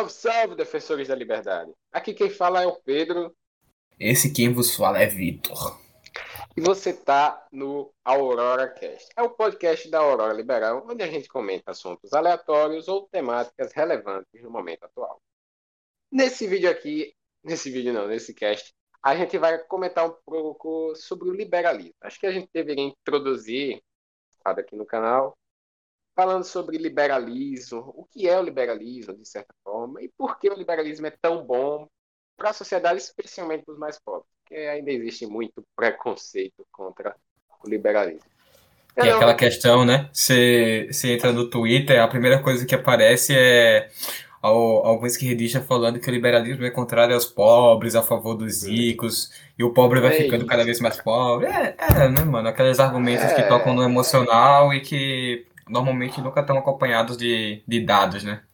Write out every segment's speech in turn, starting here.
Salve, salve, defensores da liberdade. Aqui quem fala é o Pedro. Esse quem vos fala é Vitor. E você tá no Aurora Cast. É o podcast da Aurora Liberal, onde a gente comenta assuntos aleatórios ou temáticas relevantes no momento atual. Nesse vídeo aqui, nesse vídeo não, nesse cast, a gente vai comentar um pouco sobre o liberalismo. Acho que a gente deveria introduzir, aqui no canal, falando sobre liberalismo, o que é o liberalismo, de certa forma, e por que o liberalismo é tão bom para a sociedade, especialmente para os mais pobres, porque ainda existe muito preconceito contra o liberalismo. E não... aquela questão, né? Você, você entra no Twitter, a primeira coisa que aparece é alguns esquerdistas falando que o liberalismo é contrário aos pobres, a favor dos ricos, e o pobre vai é ficando isso. cada vez mais pobre. É, é, né, mano? Aqueles argumentos é... que tocam no emocional e que normalmente nunca estão acompanhados de, de dados, né?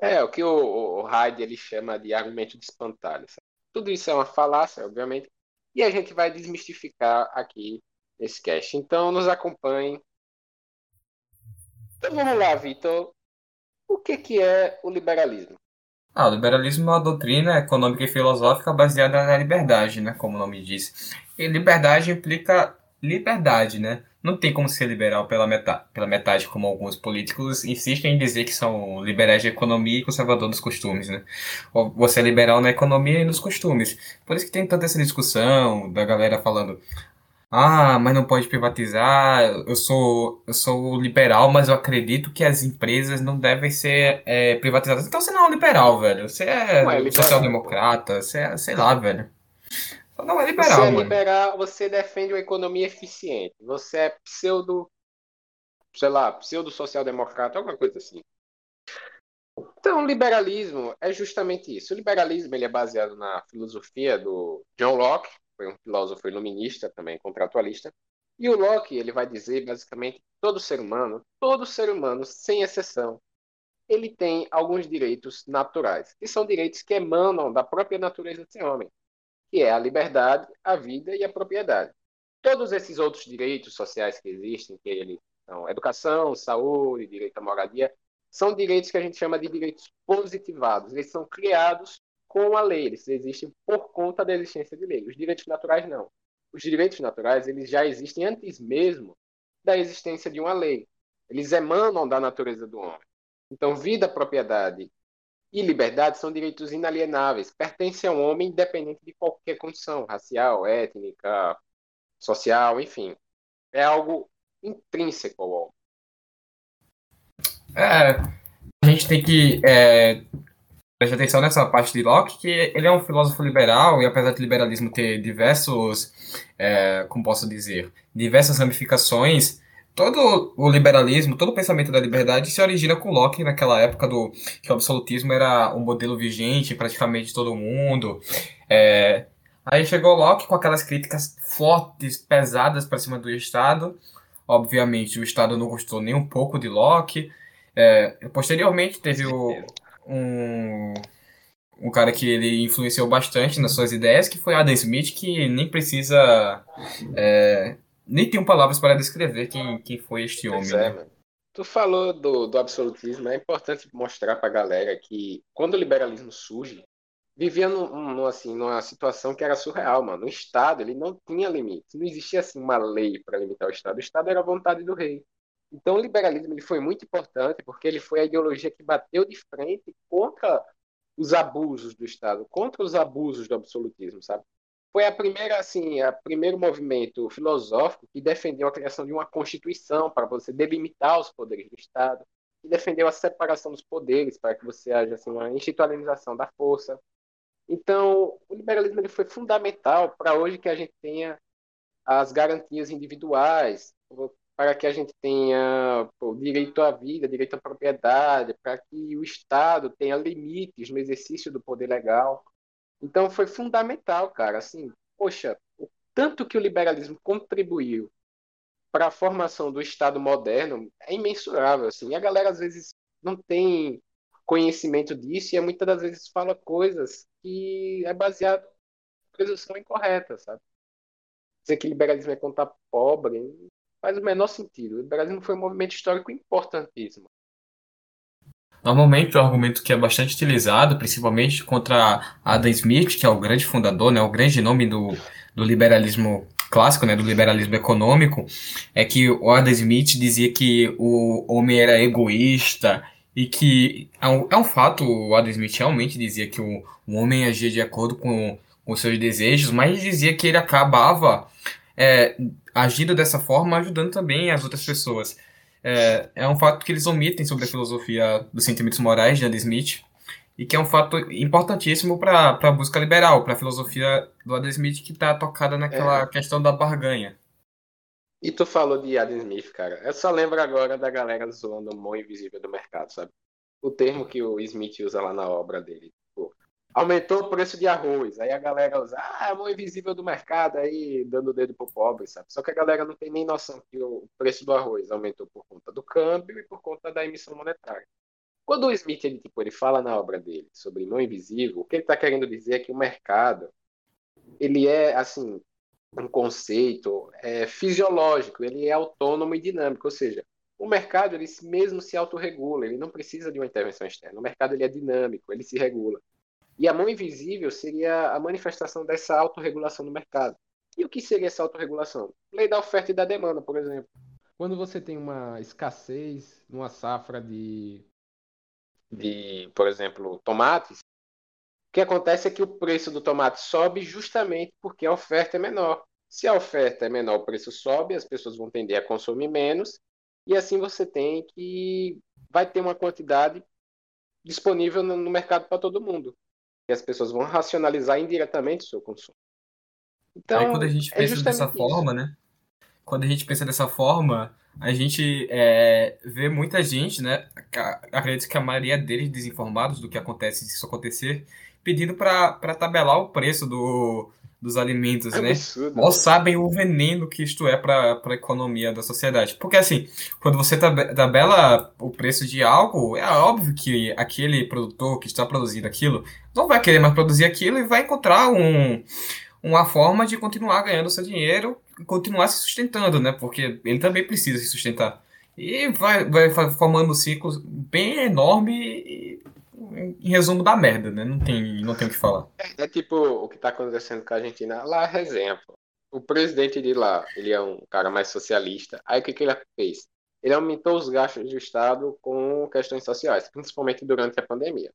É, o que o, o Hyde ele chama de argumento de espantalho. Sabe? Tudo isso é uma falácia, obviamente, e a gente vai desmistificar aqui nesse cast. Então, nos acompanhe. Então, vamos lá, Vitor. O que, que é o liberalismo? Ah, o liberalismo é uma doutrina econômica e filosófica baseada na liberdade, né, como o nome diz. E liberdade implica liberdade, né? Não tem como ser liberal pela metade, pela metade, como alguns políticos insistem em dizer que são liberais de economia e conservador dos costumes, né? Ou você é liberal na economia e nos costumes. Por isso que tem tanta essa discussão da galera falando ah, mas não pode privatizar. Eu sou, eu sou liberal, mas eu acredito que as empresas não devem ser é, privatizadas. Então você não é liberal, velho. Você é, é social-democrata, você é, sei lá, velho. Não é liberal, você é mano. liberal, você defende uma economia eficiente. Você é pseudo, sei lá, pseudo social-democrata, alguma coisa assim. Então, o liberalismo é justamente isso. O liberalismo ele é baseado na filosofia do John Locke, foi um filósofo iluminista, também contratualista. E o Locke ele vai dizer basicamente todo ser humano, todo ser humano, sem exceção, ele tem alguns direitos naturais, que são direitos que emanam da própria natureza de ser homem que é a liberdade, a vida e a propriedade. Todos esses outros direitos sociais que existem, que eles são educação, saúde, direito à moradia, são direitos que a gente chama de direitos positivados. Eles são criados com a lei, eles existem por conta da existência de lei. Os direitos naturais não. Os direitos naturais eles já existem antes mesmo da existência de uma lei. Eles emanam da natureza do homem. Então, vida, propriedade e liberdade são direitos inalienáveis, pertencem ao homem independente de qualquer condição, racial, étnica, social, enfim. É algo intrínseco ao homem. É, a gente tem que é, prestar atenção nessa parte de Locke, que ele é um filósofo liberal, e apesar do liberalismo ter diversos, é, como posso dizer, diversas ramificações, todo o liberalismo, todo o pensamento da liberdade se origina com Locke naquela época do que o absolutismo era um modelo vigente praticamente todo mundo. É, aí chegou Locke com aquelas críticas fortes, pesadas para cima do Estado. Obviamente o Estado não gostou nem um pouco de Locke. É, posteriormente teve o, um um cara que ele influenciou bastante nas suas ideias, que foi Adam Smith, que nem precisa é, nem tenho palavras para descrever quem, quem foi este homem. É, né? Tu falou do, do absolutismo, é importante mostrar para a galera que quando o liberalismo surge, vivia num, num, assim, numa situação que era surreal, mano. O Estado ele não tinha limites, não existia assim uma lei para limitar o Estado. O Estado era a vontade do rei. Então o liberalismo ele foi muito importante porque ele foi a ideologia que bateu de frente contra os abusos do Estado, contra os abusos do absolutismo, sabe? Foi a primeira assim, a primeiro movimento filosófico que defendeu a criação de uma constituição para você delimitar os poderes do Estado, que defendeu a separação dos poderes para que você haja assim uma institucionalização da força. Então, o liberalismo ele foi fundamental para hoje que a gente tenha as garantias individuais, para que a gente tenha o direito à vida, direito à propriedade, para que o Estado tenha limites no exercício do poder legal. Então foi fundamental, cara. Assim, poxa, o tanto que o liberalismo contribuiu para a formação do Estado moderno é imensurável. Assim. E a galera às vezes não tem conhecimento disso e muitas das vezes fala coisas que é baseado em presunção incorreta, sabe? Dizer que liberalismo é contra pobre faz o menor sentido. O liberalismo foi um movimento histórico importantíssimo. Normalmente o argumento que é bastante utilizado, principalmente contra Adam Smith, que é o grande fundador, né, o grande nome do, do liberalismo clássico, né, do liberalismo econômico, é que o Adam Smith dizia que o homem era egoísta e que é um, é um fato, o Adam Smith realmente dizia que o, o homem agia de acordo com, com seus desejos, mas dizia que ele acabava é, agindo dessa forma, ajudando também as outras pessoas. É, é um fato que eles omitem sobre a filosofia dos sentimentos morais de Adam Smith, e que é um fato importantíssimo para a busca liberal, para a filosofia do Adam Smith que está tocada naquela é. questão da barganha. E tu falou de Adam Smith, cara. Eu só lembro agora da galera zoando o mão invisível do mercado, sabe? O termo que o Smith usa lá na obra dele. Aumentou o preço de arroz. Aí a galera usa, ah, a mão invisível do mercado aí, dando o dedo pro pobre, sabe? Só que a galera não tem nem noção que o preço do arroz aumentou por conta do câmbio e por conta da emissão monetária. Quando o Smith ele, tipo, ele fala na obra dele sobre mão invisível, o que ele está querendo dizer é que o mercado ele é assim um conceito é, fisiológico, ele é autônomo e dinâmico, ou seja, o mercado ele mesmo se autorregula, ele não precisa de uma intervenção externa. O mercado ele é dinâmico, ele se regula. E a mão invisível seria a manifestação dessa autorregulação no mercado. E o que seria essa autorregulação? Lei da oferta e da demanda, por exemplo. Quando você tem uma escassez numa safra de de, por exemplo, tomates, o que acontece é que o preço do tomate sobe justamente porque a oferta é menor. Se a oferta é menor, o preço sobe, as pessoas vão tender a consumir menos, e assim você tem que vai ter uma quantidade disponível no mercado para todo mundo. E as pessoas vão racionalizar indiretamente o seu consumo. Então, Aí quando a gente é pensa é dessa isso. forma, né? Quando a gente pensa dessa forma, a gente é, vê muita gente, né? Acredito que a maioria deles desinformados do que acontece, se isso acontecer, pedindo para tabelar o preço do, dos alimentos, é né? Absurdo, Mal sabem o veneno que isto é para a economia da sociedade. Porque, assim, quando você tabela o preço de algo, é óbvio que aquele produtor que está produzindo aquilo não vai querer mais produzir aquilo e vai encontrar um, uma forma de continuar ganhando seu dinheiro continuar se sustentando, né? Porque ele também precisa se sustentar. E vai, vai formando um ciclo bem enorme e, em resumo, da merda, né? Não tem, não tem o que falar. É, é tipo o que está acontecendo com a Argentina. Lá é exemplo. O presidente de lá, ele é um cara mais socialista. Aí o que, que ele fez? Ele aumentou os gastos do Estado com questões sociais, principalmente durante a pandemia.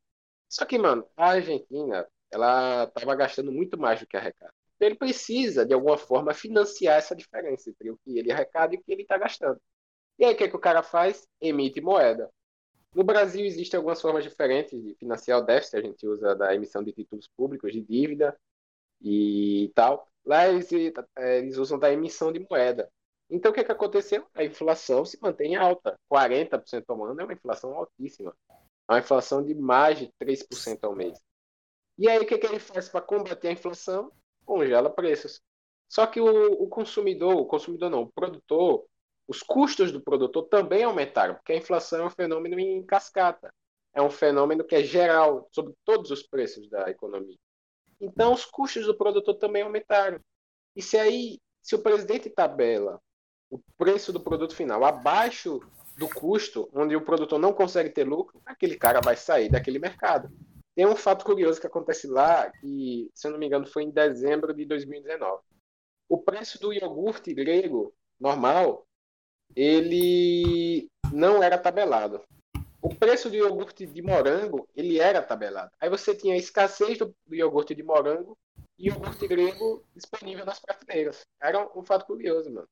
Só que, mano, a Argentina, ela estava gastando muito mais do que arrecada. Então ele precisa, de alguma forma, financiar essa diferença entre o que ele arrecada e o que ele está gastando. E aí o que, que o cara faz? Emite moeda. No Brasil existem algumas formas diferentes de financiar o déficit. A gente usa da emissão de títulos públicos, de dívida e tal. Lá eles, é, eles usam da emissão de moeda. Então o que, é que aconteceu? A inflação se mantém alta. 40% ao ano é uma inflação altíssima. É uma inflação de mais de 3% ao mês. E aí o que, é que ele faz para combater a inflação? congela preços. Só que o, o consumidor, o consumidor não, o produtor, os custos do produtor também aumentaram, porque a inflação é um fenômeno em cascata. É um fenômeno que é geral sobre todos os preços da economia. Então, os custos do produtor também aumentaram. E se aí, se o presidente tabela o preço do produto final abaixo do custo, onde o produtor não consegue ter lucro, aquele cara vai sair daquele mercado. Tem um fato curioso que acontece lá, que, se eu não me engano, foi em dezembro de 2019. O preço do iogurte grego normal, ele não era tabelado. O preço do iogurte de morango, ele era tabelado. Aí você tinha a escassez do, iogurte de morango e o iogurte grego disponível nas prateleiras. Era um, um fato curioso, mano.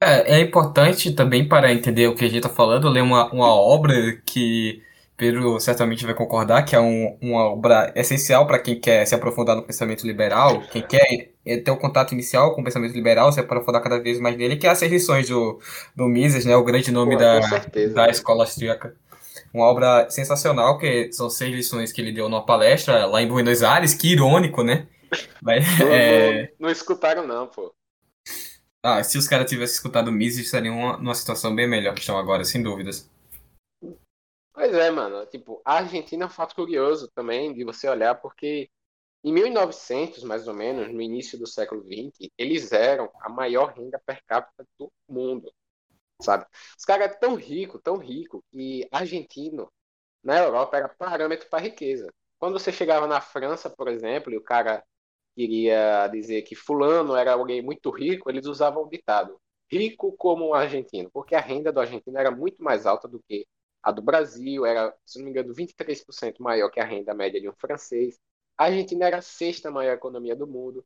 É, é importante também para entender o que a gente está falando, ler uma, uma obra que Pedro certamente vai concordar que é um, uma obra essencial para quem quer se aprofundar no pensamento liberal, quem quer ter o um contato inicial com o pensamento liberal, se aprofundar cada vez mais nele, que é as seis lições do, do Mises, né, o grande nome Pô, da, certeza, da né? escola austríaca. Uma obra sensacional, que são seis lições que ele deu numa palestra lá em Buenos Aires, que irônico, né? Mas, não, é... não, não escutaram não, pô. Ah, se os caras tivessem escutado o Mises, estariam numa situação bem melhor que estão agora, sem dúvidas. Pois é, mano. Tipo, a Argentina é um fato curioso também de você olhar, porque em 1900, mais ou menos, no início do século XX, eles eram a maior renda per capita do mundo. sabe? Os caras é tão rico, tão rico, que argentino na Europa era parâmetro para riqueza. Quando você chegava na França, por exemplo, e o cara queria dizer que fulano era alguém muito rico, eles usavam o ditado rico como um argentino, porque a renda do argentino era muito mais alta do que a do Brasil, era, se não me engano, 23% maior que a renda média de um francês. A Argentina era a sexta maior economia do mundo.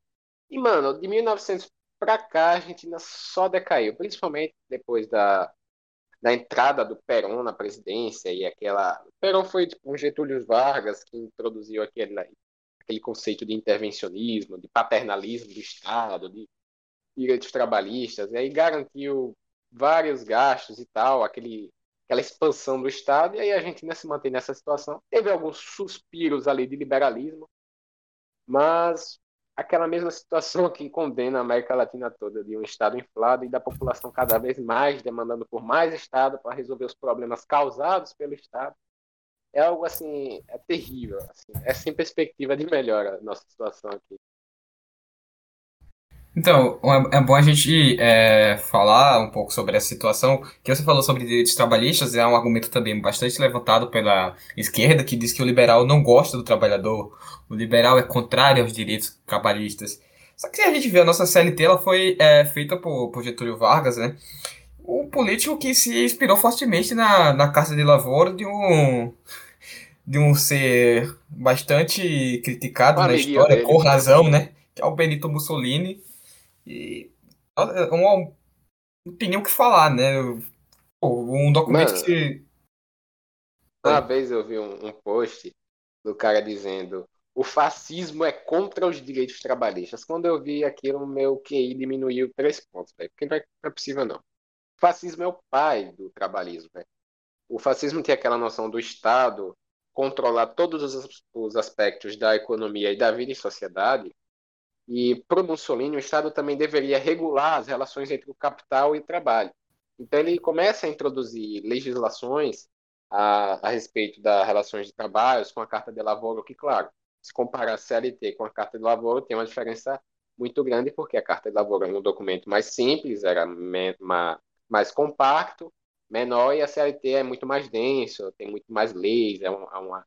E, mano, de 1900 para cá, a Argentina só decaiu, principalmente depois da, da entrada do Perón na presidência e aquela. O Perón foi tipo, um Getúlio Vargas que introduziu aquele, aquele conceito de intervencionismo, de paternalismo do Estado, de direitos trabalhistas, e aí garantiu vários gastos e tal, aquele, aquela expansão do Estado, e aí a Argentina se mantém nessa situação. Teve alguns suspiros ali de liberalismo, mas aquela mesma situação que condena a América Latina toda, de um Estado inflado e da população cada vez mais demandando por mais Estado para resolver os problemas causados pelo Estado. É algo assim, é terrível, assim, é sem perspectiva de melhora a nossa situação aqui. Então, é, bom a gente é, falar um pouco sobre essa situação. Que você falou sobre direitos trabalhistas, é um argumento também bastante levantado pela esquerda, que diz que o liberal não gosta do trabalhador, o liberal é contrário aos direitos trabalhistas. Só que a gente vê a nossa CLT, ela foi é, feita por, por Getúlio Vargas, né? Um político que se inspirou fortemente na, na Carta de Lavoura de um de um ser bastante criticado na história, dele. com razão, né? Que é o Benito Mussolini e não tem nem o que falar, né? Um documento Mano, que. Uma vez eu vi um, um post do cara dizendo o fascismo é contra os direitos trabalhistas. Quando eu vi aquilo, meu QI diminuiu três pontos, véio, porque não é, não é possível, não. O fascismo é o pai do trabalhismo. Véio. O fascismo tem aquela noção do Estado controlar todos os, os aspectos da economia e da vida em sociedade e para Mussolini, o Estado também deveria regular as relações entre o capital e o trabalho. Então ele começa a introduzir legislações a, a respeito das relações de trabalho com a Carta de Lavoro, que, claro, se comparar a CLT com a Carta de Lavoro, tem uma diferença muito grande, porque a Carta de Lavoro é um documento mais simples, era mais compacto, menor, e a CLT é muito mais denso, tem muito mais leis, é uma, é uma,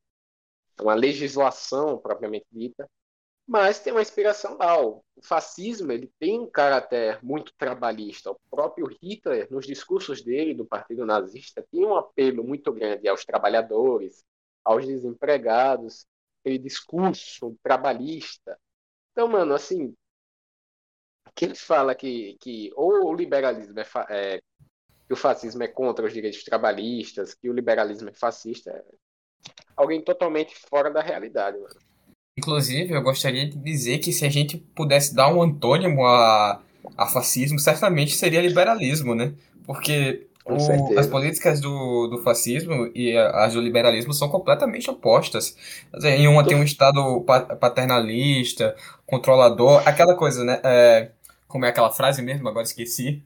é uma legislação propriamente dita, mas tem uma inspiração lá. O fascismo ele tem um caráter muito trabalhista. O próprio Hitler, nos discursos dele do Partido Nazista, tinha um apelo muito grande aos trabalhadores, aos desempregados, aquele discurso trabalhista. Então, mano, assim, quem fala que, que ou o liberalismo é, é que o fascismo é contra os direitos trabalhistas, que o liberalismo é fascista, é alguém totalmente fora da realidade, mano. Inclusive, eu gostaria de dizer que se a gente pudesse dar um antônimo a, a fascismo, certamente seria liberalismo, né? Porque o, as políticas do, do fascismo e as do liberalismo são completamente opostas. Em uma tem um Estado paternalista, controlador, aquela coisa, né? É, como é aquela frase mesmo? Agora esqueci.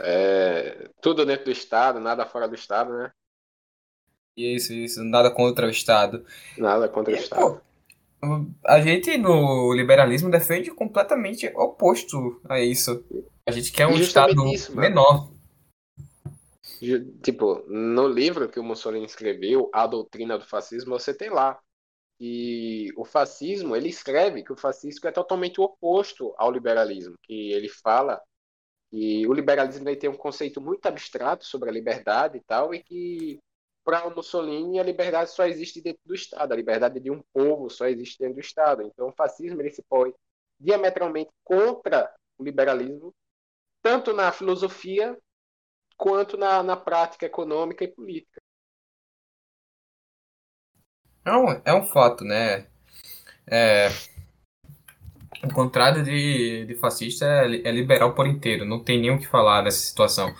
É, tudo dentro do Estado, nada fora do Estado, né? Isso, isso, nada contra o Estado. Nada contra o Estado. A gente no liberalismo defende completamente oposto a isso. A gente quer um Estado isso, menor. Tipo, no livro que o Mussolini escreveu, A Doutrina do Fascismo, você tem lá. E o fascismo, ele escreve que o fascismo é totalmente oposto ao liberalismo, que ele fala que o liberalismo tem um conceito muito abstrato sobre a liberdade e tal, e que para o Mussolini, a liberdade só existe dentro do Estado, a liberdade de um povo só existe dentro do Estado. Então, o fascismo ele se põe diametralmente contra o liberalismo, tanto na filosofia quanto na, na prática econômica e política. É um, é um fato, né? É, o contrário de, de fascista é, é, liberal por inteiro, não tem nem o que falar nessa situação.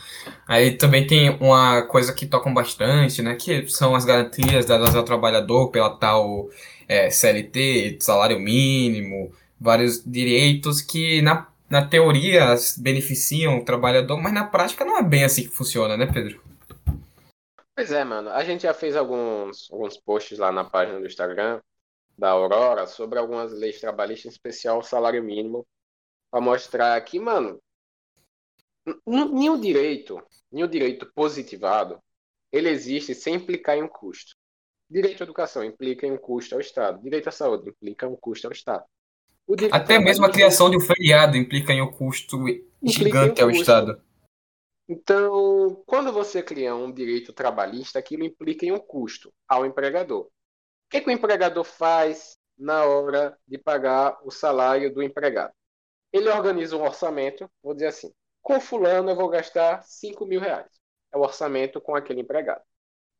Aí também tem uma coisa que tocam bastante, né, que são as garantias dadas ao trabalhador pela tal é, CLT, salário mínimo, vários direitos que na, na teoria beneficiam o trabalhador, mas na prática não é bem assim que funciona, né, Pedro? Pois é, mano. A gente já fez alguns, alguns posts lá na página do Instagram da Aurora sobre algumas leis trabalhistas, em especial o salário mínimo, para mostrar que, mano, nenhum direito, nenhum direito positivado, ele existe sem implicar em um custo. Direito à educação implica em um custo ao Estado. Direito à saúde implica em um custo ao Estado. Até mesmo a criação de um feriado implica em um custo gigante um ao Estado. Então, quando você cria um direito trabalhista, aquilo implica em um custo ao empregador. O que, que o empregador faz na hora de pagar o salário do empregado? Ele organiza um orçamento, vou dizer assim, com fulano eu vou gastar 5 mil reais. É o orçamento com aquele empregado.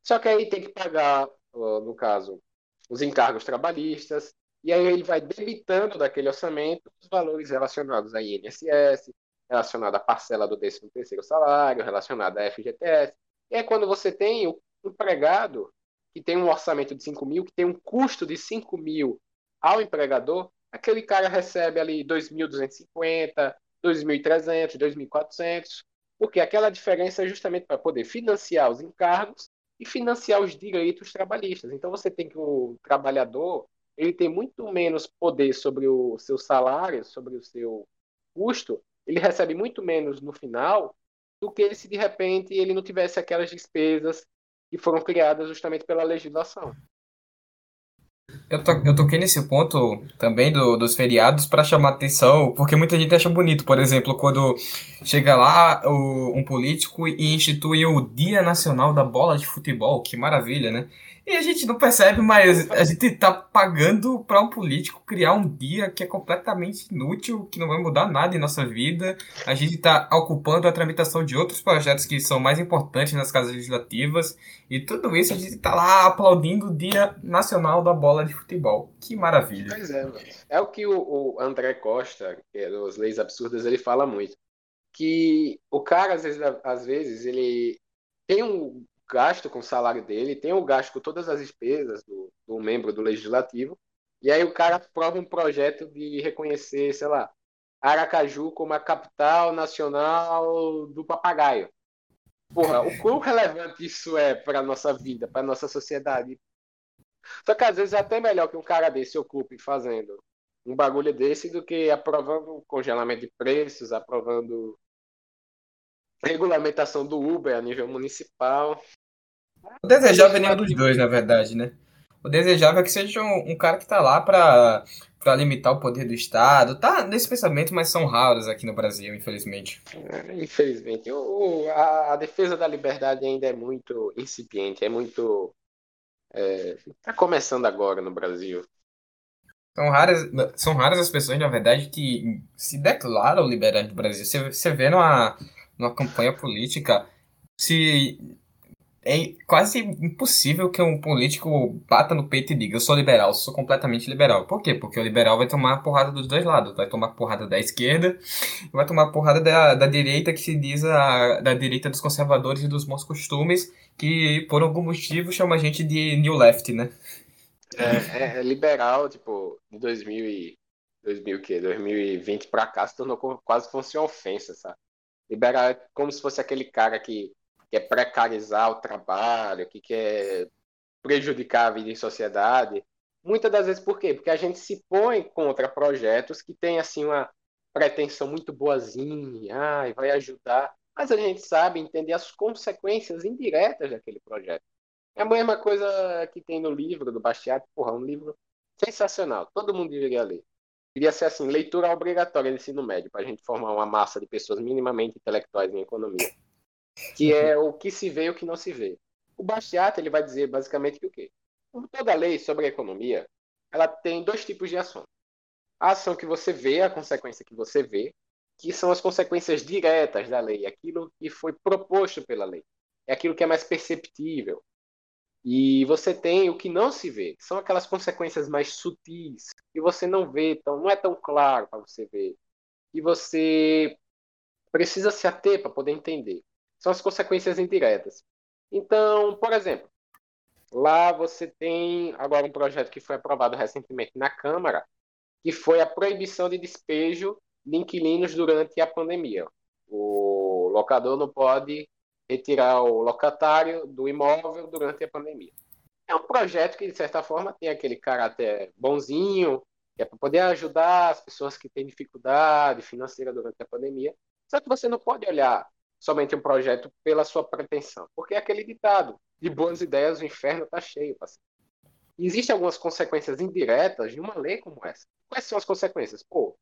Só que aí tem que pagar, no caso, os encargos trabalhistas, e aí ele vai debitando daquele orçamento os valores relacionados a INSS, relacionado à parcela do 13 terceiro salário, relacionado à FGTS. E aí quando você tem o empregado que tem um orçamento de 5 mil, que tem um custo de 5 mil ao empregador, aquele cara recebe ali 2.250, 2.300, 2.400, porque aquela diferença é justamente para poder financiar os encargos e financiar os direitos trabalhistas. Então você tem que o trabalhador ele tem muito menos poder sobre o seu salário, sobre o seu custo, ele recebe muito menos no final do que se de repente ele não tivesse aquelas despesas que foram criadas justamente pela legislação. Eu, to, eu toquei nesse ponto também do, dos feriados para chamar atenção, porque muita gente acha bonito, por exemplo, quando chega lá o, um político e institui o Dia Nacional da Bola de Futebol, que maravilha, né? E a gente não percebe, mas a gente tá pagando para um político criar um dia que é completamente inútil, que não vai mudar nada em nossa vida. A gente tá ocupando a tramitação de outros projetos que são mais importantes nas casas legislativas. E tudo isso a gente tá lá aplaudindo o Dia Nacional da Bola de Futebol. Que maravilha. Pois é. É o que o, o André Costa, que é dos Leis Absurdas, ele fala muito. Que o cara, às vezes, às vezes ele tem um gasto com o salário dele, tem o gasto com todas as despesas do, do membro do legislativo, e aí o cara aprova um projeto de reconhecer, sei lá, Aracaju como a capital nacional do papagaio. Porra, o quão relevante isso é para nossa vida, para nossa sociedade. Só que às vezes é até melhor que um cara desse ocupe fazendo um bagulho desse do que aprovando congelamento de preços, aprovando regulamentação do Uber a nível municipal. O desejável é nenhum dos dois, na verdade, né? O desejável é que seja um, um cara que tá lá para para limitar o poder do Estado. Tá nesse pensamento, mas são raros aqui no Brasil, infelizmente. É, infelizmente. O, a, a, defesa da liberdade ainda é muito incipiente, é muito. É, tá começando agora no Brasil. São raras, são raras as pessoas, na verdade, que se declaram liberais do Brasil. Você, você vê numa, numa campanha política, se é quase impossível que um político bata no peito e diga eu sou liberal, sou completamente liberal. Por quê? Porque o liberal vai tomar porrada dos dois lados. Vai tomar porrada da esquerda e vai tomar porrada da, da direita, que se diz a, da direita dos conservadores e dos bons costumes, que por algum motivo chama a gente de New Left, né? É, é, é liberal, tipo, de 2000 e, 2000, que, 2020 pra cá se tornou quase como se uma ofensa, sabe? Liberal é como se fosse aquele cara que quer precarizar o trabalho, que quer prejudicar a vida em sociedade. Muitas das vezes por quê? Porque a gente se põe contra projetos que têm assim uma pretensão muito boazinha, ai, vai ajudar, mas a gente sabe entender as consequências indiretas daquele projeto. É a mesma coisa que tem no livro do Bastiat, porra, um livro sensacional, todo mundo deveria ler. Devia ser assim, leitura obrigatória de ensino médio, para a gente formar uma massa de pessoas minimamente intelectuais em economia que é o que se vê e o que não se vê. O Bastiat ele vai dizer basicamente que o quê? Toda lei sobre a economia, ela tem dois tipos de ação. A ação que você vê, a consequência que você vê, que são as consequências diretas da lei, aquilo que foi proposto pela lei. É aquilo que é mais perceptível. E você tem o que não se vê, são aquelas consequências mais sutis, que você não vê, então não é tão claro para você ver. E você precisa se ater para poder entender são as consequências indiretas. Então, por exemplo, lá você tem agora um projeto que foi aprovado recentemente na Câmara, que foi a proibição de despejo de inquilinos durante a pandemia. O locador não pode retirar o locatário do imóvel durante a pandemia. É um projeto que, de certa forma, tem aquele caráter bonzinho, que é para poder ajudar as pessoas que têm dificuldade financeira durante a pandemia, Só que você não pode olhar somente um projeto pela sua pretensão, porque é aquele ditado, de boas ideias o inferno está cheio. Existem algumas consequências indiretas de uma lei como essa. Quais são as consequências? Pô,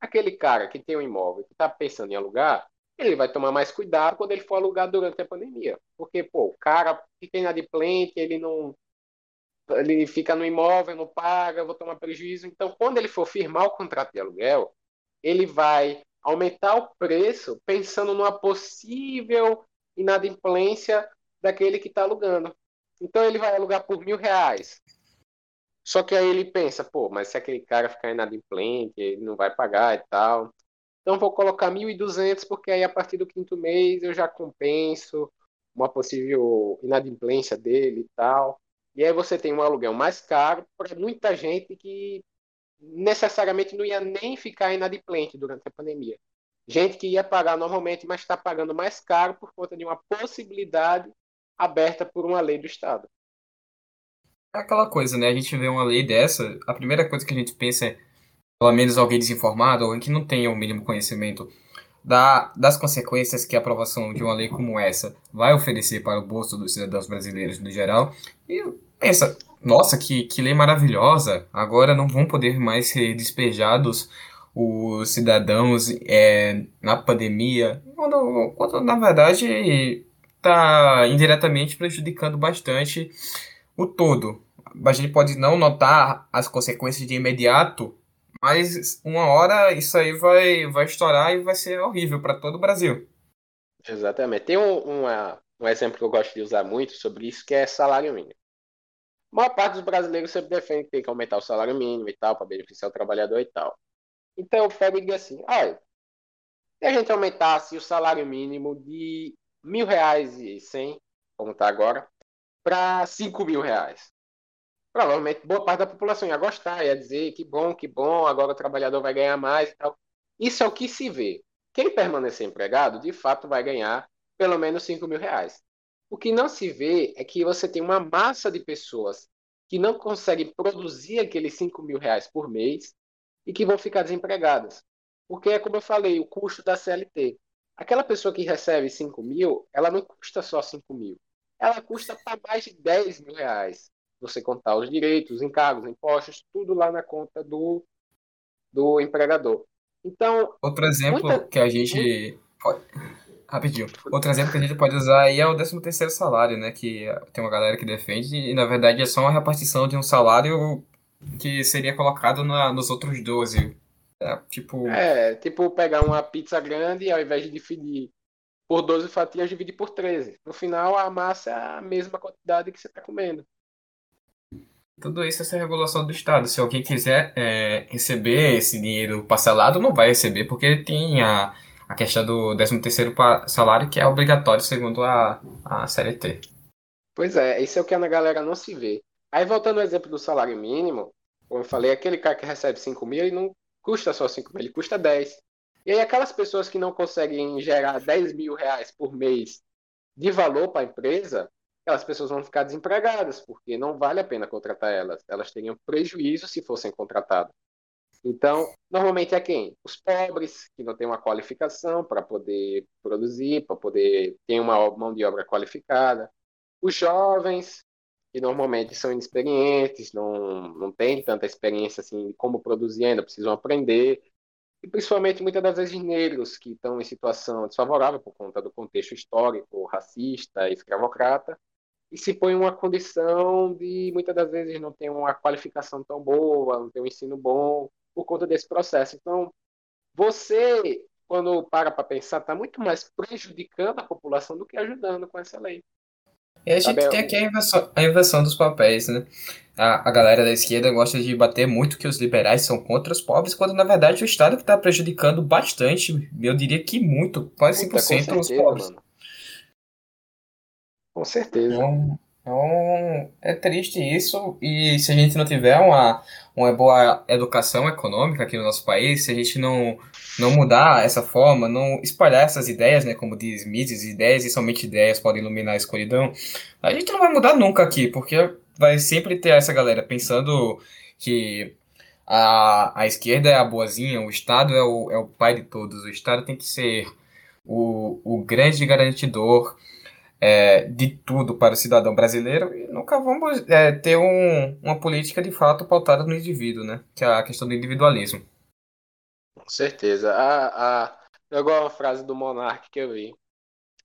aquele cara que tem um imóvel, que está pensando em alugar, ele vai tomar mais cuidado quando ele for alugar durante a pandemia. Porque, pô, o cara fica inadimplente, ele não. Ele fica no imóvel, não paga, vou tomar prejuízo. Então, quando ele for firmar o contrato de aluguel, ele vai aumentar o preço pensando numa possível inadimplência daquele que está alugando. Então ele vai alugar por mil reais. Só que aí ele pensa, pô, mas se aquele cara ficar inadimplente, ele não vai pagar e tal. Então vou colocar 1.200 porque aí a partir do quinto mês eu já compenso uma possível inadimplência dele e tal. E aí você tem um aluguel mais caro para muita gente que necessariamente não ia nem ficar inadimplente durante a pandemia. Gente que ia pagar normalmente, mas está pagando mais caro por conta de uma possibilidade aberta por uma lei do Estado. É aquela coisa, né? A gente vê uma lei dessa, a primeira coisa que a gente pensa é, pelo menos alguém desinformado, alguém que não tenha o mínimo conhecimento da, das consequências que a aprovação de uma lei como essa vai oferecer para o bolso dos cidadãos brasileiros no geral. E pensa, nossa, que, que lei maravilhosa, agora não vão poder mais ser despejados os cidadãos é, na pandemia, quando, quando na verdade está indiretamente prejudicando bastante o todo. A gente pode não notar as consequências de imediato, mas uma hora isso aí vai, vai estourar e vai ser horrível para todo o Brasil. Exatamente. Tem um, uma, um exemplo que eu gosto de usar muito sobre isso, que é salário mínimo. A maior parte dos brasileiros sempre defende que tem que aumentar o salário mínimo e tal, para beneficiar o trabalhador e tal. Então eu pego e digo assim, olha, se a gente aumentasse o salário mínimo de mil reais e cem, como está agora, para cinco mil reais. Provavelmente boa parte da população ia gostar, ia dizer que bom, que bom, agora o trabalhador vai ganhar mais e tal. Isso é o que se vê. Quem permanecer empregado, de fato, vai ganhar pelo menos cinco mil reais. O que não se vê é que você tem uma massa de pessoas que não conseguem produzir aqueles cinco mil reais por mês e que vão ficar desempregadas. Porque é como eu falei, o custo da CLT. Aquela pessoa que recebe 5 mil, ela não custa só 5 mil. Ela custa para mais de 10 mil reais. Você contar os direitos, os encargos, impostos, tudo lá na conta do, do empregador. Então. Outro exemplo muita... que a gente. Pode... Rapidinho. Outro exemplo que a gente pode usar aí é o 13 terceiro salário, né? Que tem uma galera que defende, e na verdade é só uma repartição de um salário que seria colocado na, nos outros 12. É, tipo... É, tipo pegar uma pizza grande e ao invés de dividir por 12 fatias, dividir por 13. No final, a massa é a mesma quantidade que você está comendo. Tudo isso é essa regulação do Estado. Se alguém quiser é, receber esse dinheiro parcelado, não vai receber, porque tem a, a questão do 13º salário, que é obrigatório segundo a, a CLT. Pois é, isso é o que a galera não se vê. Aí, voltando ao exemplo do salário mínimo, como eu falei, aquele cara que recebe 5 mil, ele não custa só 5 mil, ele custa 10. E aí aquelas pessoas que não conseguem gerar 10 mil reais por mês de valor para a empresa, aquelas pessoas vão ficar desempregadas, porque não vale a pena contratar elas. Elas teriam prejuízo se fossem contratadas. Então, normalmente é quem? Os pobres, que não têm uma qualificação para poder produzir, para poder ter uma mão de obra qualificada. Os jovens, que normalmente são inexperientes, não, não têm tanta experiência assim como produzir ainda, precisam aprender. E principalmente muitas das vezes negros que estão em situação desfavorável por conta do contexto histórico, racista, escravocrata, e se põe uma condição de muitas das vezes não ter uma qualificação tão boa, não ter um ensino bom por conta desse processo. Então, você, quando para para pensar, está muito mais prejudicando a população do que ajudando com essa lei. E a gente tem aqui a inversão, a inversão dos papéis, né? A, a galera da esquerda gosta de bater muito que os liberais são contra os pobres, quando na verdade o Estado que está prejudicando bastante, eu diria que muito, quase 5% Puta, os pobres. Mano. Com certeza. Então, então, é triste isso, e se a gente não tiver uma, uma boa educação econômica aqui no nosso país, se a gente não, não mudar essa forma, não espalhar essas ideias, né, como diz Mises, ideias e somente ideias podem iluminar a escuridão, a gente não vai mudar nunca aqui, porque vai sempre ter essa galera pensando que a, a esquerda é a boazinha, o Estado é o, é o pai de todos, o Estado tem que ser o, o grande garantidor é, de tudo para o cidadão brasileiro e nunca vamos é, ter um, uma política de fato pautada no indivíduo, né? Que é a questão do individualismo. Com certeza. A, a, igual uma frase do Monark que eu vi,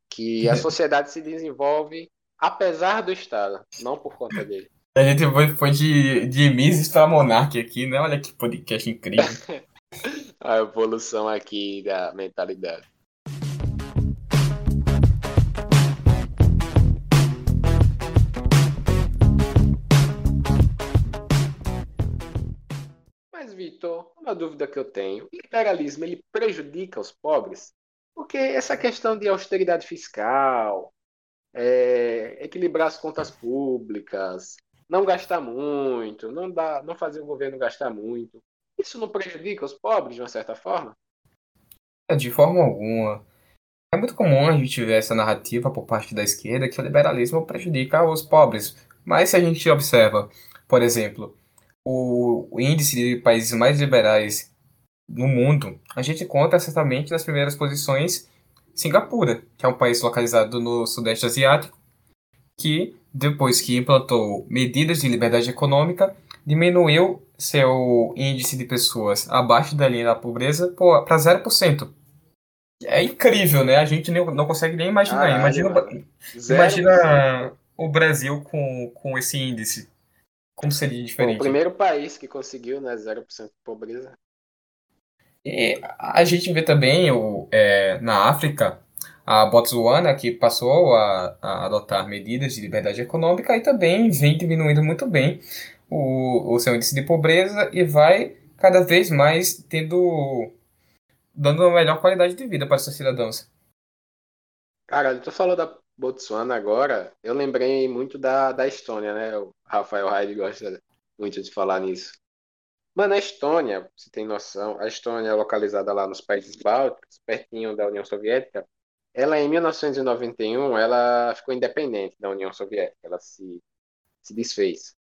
que a sociedade se desenvolve apesar do Estado, não por conta dele. A gente foi, foi de, de Mises para Monark aqui, né? Olha que podcast incrível. a evolução aqui da mentalidade. Vitor, uma dúvida que eu tenho: o liberalismo ele prejudica os pobres? Porque essa questão de austeridade fiscal, é, equilibrar as contas públicas, não gastar muito, não, dá, não fazer o governo gastar muito, isso não prejudica os pobres de uma certa forma? É, de forma alguma. É muito comum a gente ver essa narrativa por parte da esquerda que o liberalismo prejudica os pobres. Mas se a gente observa, por exemplo, o, índice de países mais liberais no mundo, a gente conta certamente nas primeiras posições Singapura, que é um país localizado no Sudeste Asiático, que depois que implantou medidas de liberdade econômica, diminuiu seu índice de pessoas abaixo da linha da pobreza para 0%. É incrível, né? A gente nem, não consegue nem imaginar. Ah, imagina, imagina o Brasil com, com esse índice. Como seria diferente? O primeiro país que conseguiu, né, 0% de pobreza. E a gente vê também o, é, na África a Botsuana, que passou a, a, adotar medidas de liberdade econômica e também vem diminuindo muito bem o, o seu índice de pobreza e vai cada vez mais tendo dando uma melhor qualidade de vida para seus cidadãos. Cara, tu falou da Botsuana agora, eu lembrei muito da, da Estônia, né? O Rafael Heide gosta muito de falar nisso. Mano, a Estônia, você tem noção, a Estônia é localizada lá nos países bálticos, pertinho da União Soviética. Ela, em 1991, ela ficou independente da União Soviética, ela se, se desfez.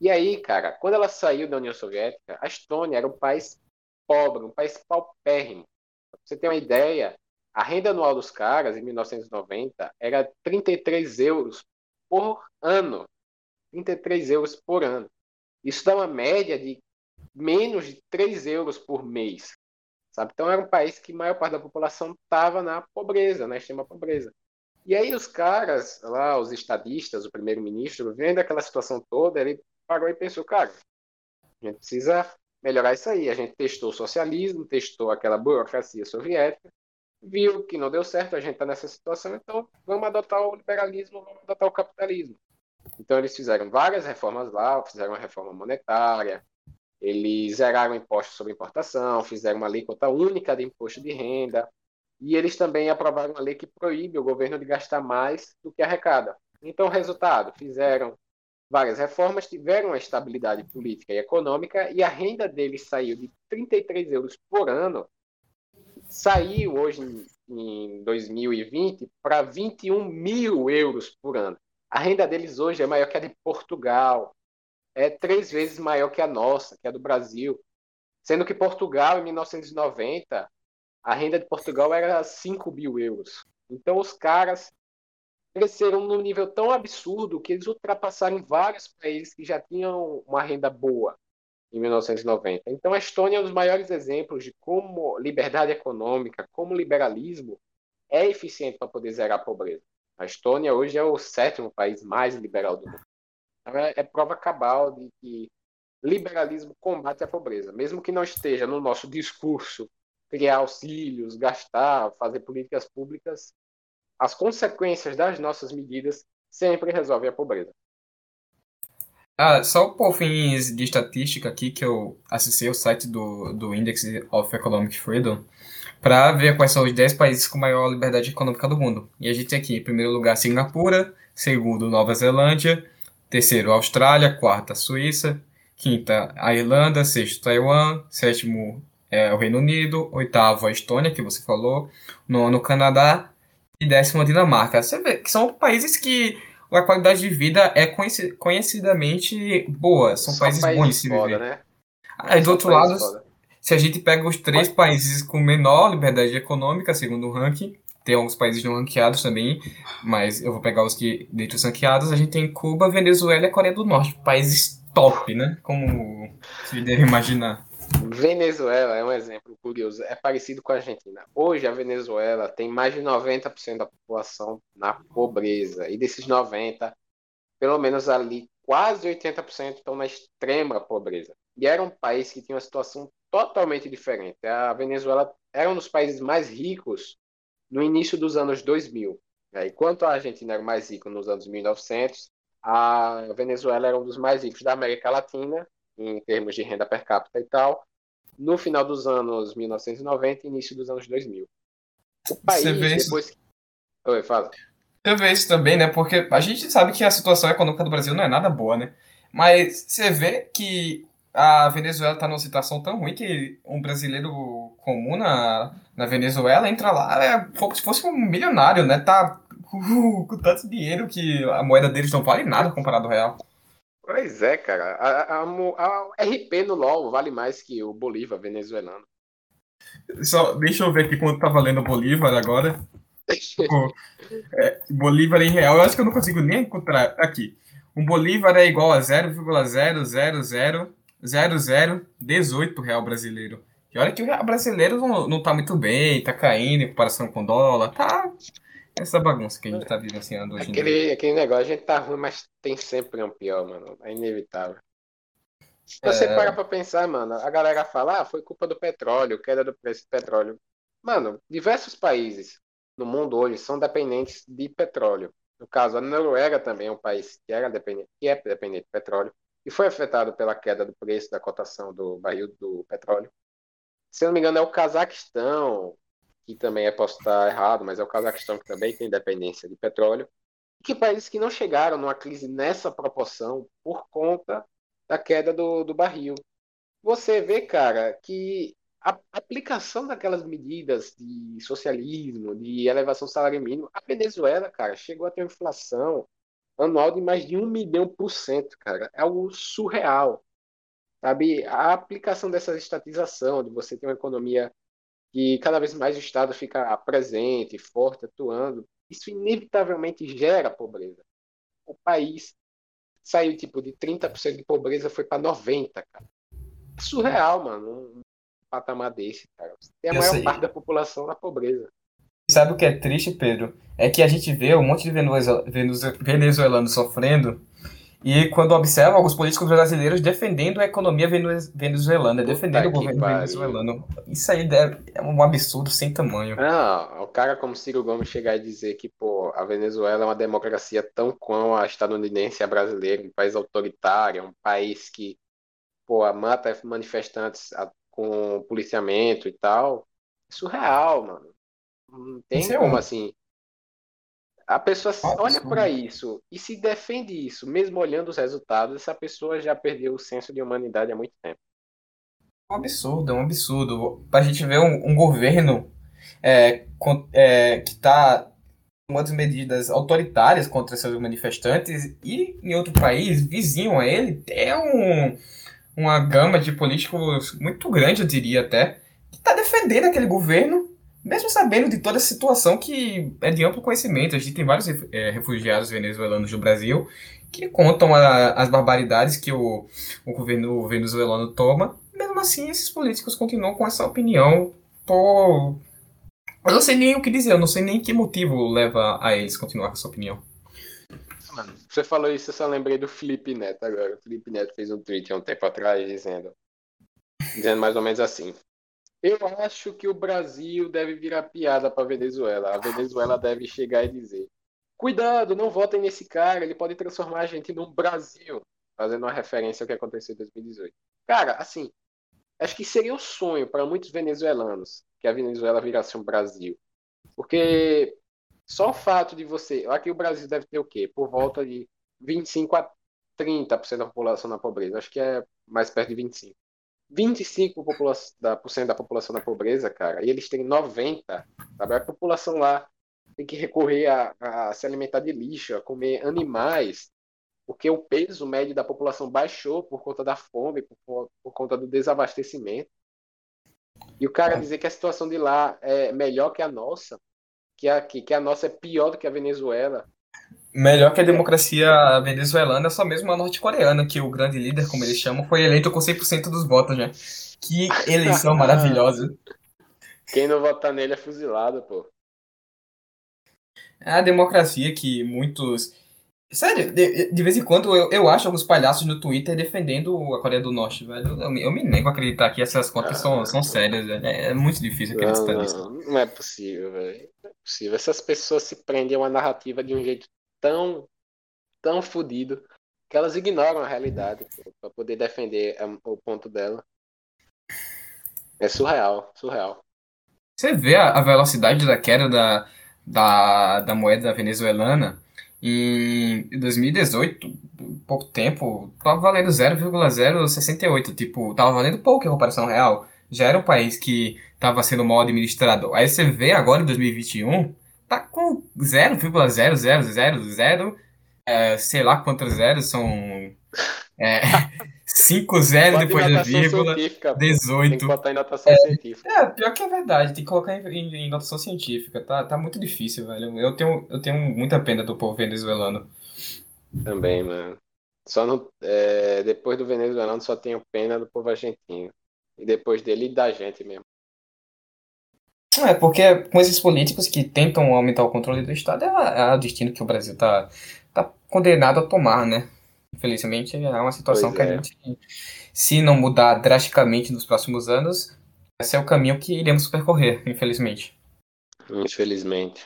E aí, cara, quando ela saiu da União Soviética, a Estônia era um país pobre, um país paupérrimo. Pra você ter uma ideia, a renda anual dos caras, em 1990, era 33 euros por ano. 33 euros por ano. Isso dá uma média de menos de 3 euros por mês. Sabe? Então era um país que a maior parte da população estava na pobreza, na extrema pobreza. E aí os caras, lá, os estadistas, o primeiro-ministro, vendo aquela situação toda, ele parou e pensou, cara, a gente precisa melhorar isso aí. A gente testou o socialismo, testou aquela burocracia soviética, viu que não deu certo, a gente está nessa situação, então vamos adotar o liberalismo, vamos adotar o capitalismo. Então eles fizeram várias reformas lá, fizeram uma reforma monetária, eles zeraram impostos sobre importação, fizeram uma alíquota única de imposto de renda, e eles também aprovaram uma lei que proíbe o governo de gastar mais do que arrecada. Então, resultado, fizeram várias reformas, tiveram uma estabilidade política e econômica, e a renda deles saiu de 33 euros por ano saiu hoje em 2020 para 21 mil euros por ano. A renda deles hoje é maior que a de Portugal, é três vezes maior que a nossa, que é do Brasil. Sendo que Portugal, em 1990, a renda de Portugal era 5 mil euros. Então os caras cresceram num nível tão absurdo que eles ultrapassaram vários países que já tinham uma renda boa em 1990. Então, a Estônia é um dos maiores exemplos de como liberdade econômica, como liberalismo é eficiente para poder zerar a pobreza. A Estônia hoje é o sétimo país mais liberal do mundo. Então, é, é prova cabal de que liberalismo combate a pobreza, mesmo que não esteja no nosso discurso criar auxílios, gastar, fazer políticas públicas, as consequências das nossas medidas sempre resolvem a pobreza. Ah, só por fins de estatística aqui que eu acessei o site do, do Index of Economic Freedom para ver quais são os 10 países com maior liberdade econômica do mundo. E a gente tem aqui, em primeiro lugar, Singapura, segundo, Nova Zelândia, terceiro, Austrália, quarta, Suíça, quinta, a Irlanda, sexto, Taiwan, sétimo, é, o Reino Unido, oitavo, a Estônia, que você falou, nono, Canadá e décimo, Dinamarca. Você vê que são países que a qualidade de vida é conhecidamente boa. São países, países bons de se viver. Né? Aí, do outro lado, foda. se a gente pega os três países com menor liberdade econômica, segundo o ranking, tem alguns países não ranqueados também, mas eu vou pegar os que, dentre os ranqueados, a gente tem Cuba, Venezuela e Coreia do Norte, países top, né? Como se deve imaginar. Venezuela é um exemplo curioso, é parecido com a Argentina. Hoje a Venezuela tem mais de 90% da população na pobreza, e desses 90, pelo menos ali quase 80% estão na extrema pobreza. E era um país que tinha uma situação totalmente diferente. A Venezuela era um dos países mais ricos no início dos anos 2000. Enquanto a Argentina era mais rica nos anos 1900, a Venezuela era um dos mais ricos da América Latina, em termos de renda per capita e tal, no final dos anos 1990 e início dos anos 2000. O país, Você vê depois isso? Oi, fala. Você vê isso também, né? Porque a gente sabe que a situação econômica do Brasil não é nada boa, né? Mas você vê que a Venezuela está numa situação tão ruim que um brasileiro comum na, na Venezuela entra lá é como se fosse um milionário, né? Tá com, com tanto dinheiro que a moeda deles não vale nada comparado ao real. Pois é, cara. A, a, a, RP no LoL vale mais que o Bolívar venezuelano. Só, deixa eu ver aqui quanto tá valendo o Bolívar agora. tipo, é, Bolívar em real, eu acho que eu não consigo nem encontrar. Aqui. Um Bolívar é igual a 0,0000018 real brasileiro. E olha que o real brasileiro não, não tá muito bem, tá caindo em comparação com o dólar. Tá essa bagunça que a gente tá vivenciando hoje aquele, em dia. Aquele negócio, a gente tá ruim, mas tem sempre um pior, mano. É inevitável. Se você é... para pra pensar, mano, a galera fala, ah, foi culpa do petróleo, queda do preço do petróleo. Mano, diversos países no mundo hoje são dependentes de petróleo. No caso, a Noruega também é um país que, era dependente, que é dependente de petróleo e foi afetado pela queda do preço da cotação do barril do petróleo. Se não me engano, é o Cazaquistão, que também é, posso estar errado, mas é o Cazaquistão que também tem dependência de petróleo, que países que não chegaram numa crise nessa proporção por conta da queda do, do barril. Você vê, cara, que a aplicação daquelas medidas de socialismo, de elevação do salário mínimo, a Venezuela, cara, chegou a ter uma inflação anual de mais de um milhão por cento, cara. É algo surreal. Sabe? A aplicação dessa estatização, de você ter uma economia que cada vez mais o Estado fica presente, forte, atuando, isso inevitavelmente gera pobreza. O país saiu tipo de 30% de pobreza foi para 90, cara. Surreal, mano, um patamar desse, cara. Tem a Eu maior sei. parte da população na pobreza. Sabe o que é triste, Pedro? É que a gente vê um monte de venezuelanos sofrendo e quando observa alguns políticos brasileiros defendendo a economia venezuelana, defendendo o governo pariu. venezuelano. Isso aí é um absurdo sem tamanho. Não, o cara como Ciro Gomes chegar e dizer que pô, a Venezuela é uma democracia tão quão a estadunidense e a brasileira, um país autoritário, um país que pô, mata manifestantes com policiamento e tal. É surreal, mano. Não tem Isso como é um... assim a pessoa olha para isso e se defende isso, mesmo olhando os resultados, essa pessoa já perdeu o senso de humanidade há muito tempo. É um absurdo, é um absurdo. A gente ver um, um governo é, com, é, que está tomando medidas autoritárias contra seus manifestantes e em outro país, vizinho a ele, é um, uma gama de políticos muito grande, eu diria até, que está defendendo aquele governo mesmo sabendo de toda a situação que é de amplo conhecimento, a gente tem vários é, refugiados venezuelanos no Brasil que contam a, as barbaridades que o, o governo venezuelano toma. Mesmo assim, esses políticos continuam com essa opinião por... Eu não sei nem o que dizer, eu não sei nem que motivo leva a eles continuar com essa opinião. Você falou isso, eu só lembrei do Felipe Neto agora. O Felipe Neto fez um tweet há um tempo atrás dizendo, dizendo mais ou menos assim: eu acho que o Brasil deve virar piada para a Venezuela. A Venezuela deve chegar e dizer: cuidado, não votem nesse cara, ele pode transformar a gente num Brasil. Fazendo uma referência ao que aconteceu em 2018. Cara, assim, acho que seria um sonho para muitos venezuelanos que a Venezuela virasse um Brasil. Porque só o fato de você. Aqui o Brasil deve ter o quê? Por volta de 25 a 30% da população na pobreza. Acho que é mais perto de 25. 25% da, da população na pobreza, cara, e eles têm 90%, sabe? A população lá tem que recorrer a, a se alimentar de lixo, a comer animais, porque o peso médio da população baixou por conta da fome, por, por conta do desabastecimento. E o cara é. dizer que a situação de lá é melhor que a nossa, que a, que, que a nossa é pior do que a Venezuela. Melhor que a democracia venezuelana, só mesmo a norte-coreana, que o grande líder, como eles chamam, foi eleito com 100% dos votos, né? Que eleição maravilhosa. Quem não votar nele é fuzilado, pô. É a democracia que muitos. Sério, de, de vez em quando eu, eu acho alguns palhaços no Twitter defendendo a Coreia do Norte, velho. Eu, eu, me nego a acreditar que essas contas ah, são, são sérias, velho. É, é muito difícil acreditar não, nisso. Não, não é possível, velho. Não é possível. Essas pessoas se prendem a uma narrativa de um jeito tão, tão fodido que elas ignoram a realidade para poder defender o ponto dela. É surreal, surreal. Você vê a, velocidade da queda da, da, da moeda venezuelana em 2018, pouco tempo, tava valendo 0,068. Tipo, tava valendo pouco em comparação real. Já era um país que tava sendo mal administrado. Aí você vê agora em 2021, tá com 0,0000, é, sei lá quantos zeros são. É, 5 0 depois da vírgula, 18. Tem que botar em notação é, científica. É, pior que é verdade, tem que colocar em, em, em, notação científica. Tá, tá muito difícil, velho. Eu tenho, eu tenho muita pena do povo venezuelano. Também, mano. Só no, é, depois do venezuelano só tenho pena do povo argentino. E depois dele e da gente mesmo. É, porque com esses políticos que tentam aumentar o controle do Estado, é, é o destino que o Brasil tá, tá condenado a tomar, né? Infelizmente, é uma situação pois que é. a gente, se não mudar drasticamente nos próximos anos, esse é o caminho que iremos percorrer, infelizmente. Infelizmente.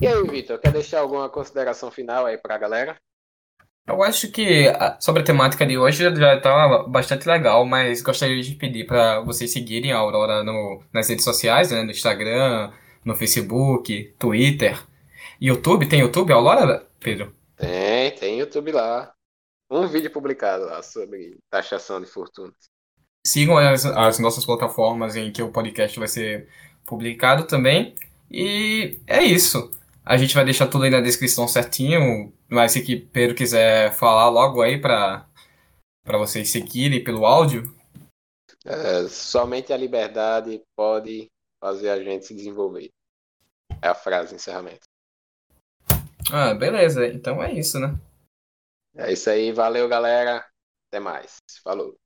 E aí, Vitor, quer deixar alguma consideração final aí para a galera? Eu acho que sobre a temática de hoje já está bastante legal, mas gostaria de pedir para vocês seguirem a Aurora no, nas redes sociais, né, no Instagram, no Facebook, Twitter, YouTube. Tem YouTube, Aurora, Pedro? Tem, tem YouTube lá. Um vídeo publicado lá sobre taxação de fortunas. Sigam as, as nossas plataformas em que o podcast vai ser publicado também. E é isso. A gente vai deixar tudo aí na descrição certinho, mas se que Pedro quiser falar logo aí para para vocês seguirem pelo áudio. É, somente a liberdade pode fazer a gente se desenvolver. É a frase, encerramento. Ah, beleza. Então é isso, né? É isso aí. Valeu, galera. Até mais. Falou.